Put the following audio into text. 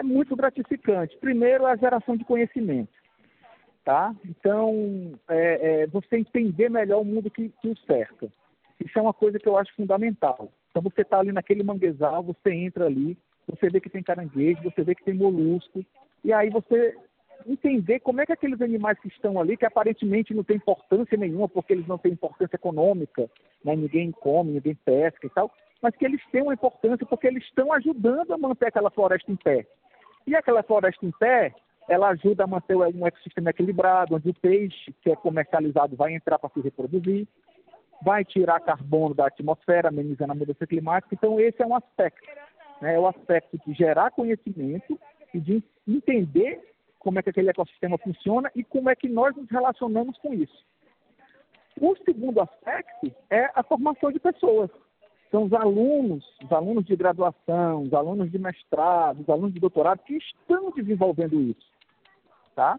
é muito gratificante. Primeiro, a geração de conhecimento. Tá? Então, é, é, você entender melhor o mundo que, que o cerca. Isso é uma coisa que eu acho fundamental. Então, você está ali naquele manguezal, você entra ali, você vê que tem caranguejo, você vê que tem molusco, e aí você entender como é que aqueles animais que estão ali, que aparentemente não tem importância nenhuma, porque eles não têm importância econômica, né? ninguém come, ninguém pesca e tal, mas que eles têm uma importância porque eles estão ajudando a manter aquela floresta em pé. E aquela floresta em pé, ela ajuda a manter um ecossistema equilibrado, onde o peixe que é comercializado vai entrar para se reproduzir, vai tirar carbono da atmosfera, amenizando a mudança climática. Então, esse é um aspecto. Né? É o aspecto de gerar conhecimento e de entender como é que aquele ecossistema funciona e como é que nós nos relacionamos com isso. O segundo aspecto é a formação de pessoas. São os alunos, os alunos de graduação, os alunos de mestrado, os alunos de doutorado que estão desenvolvendo isso.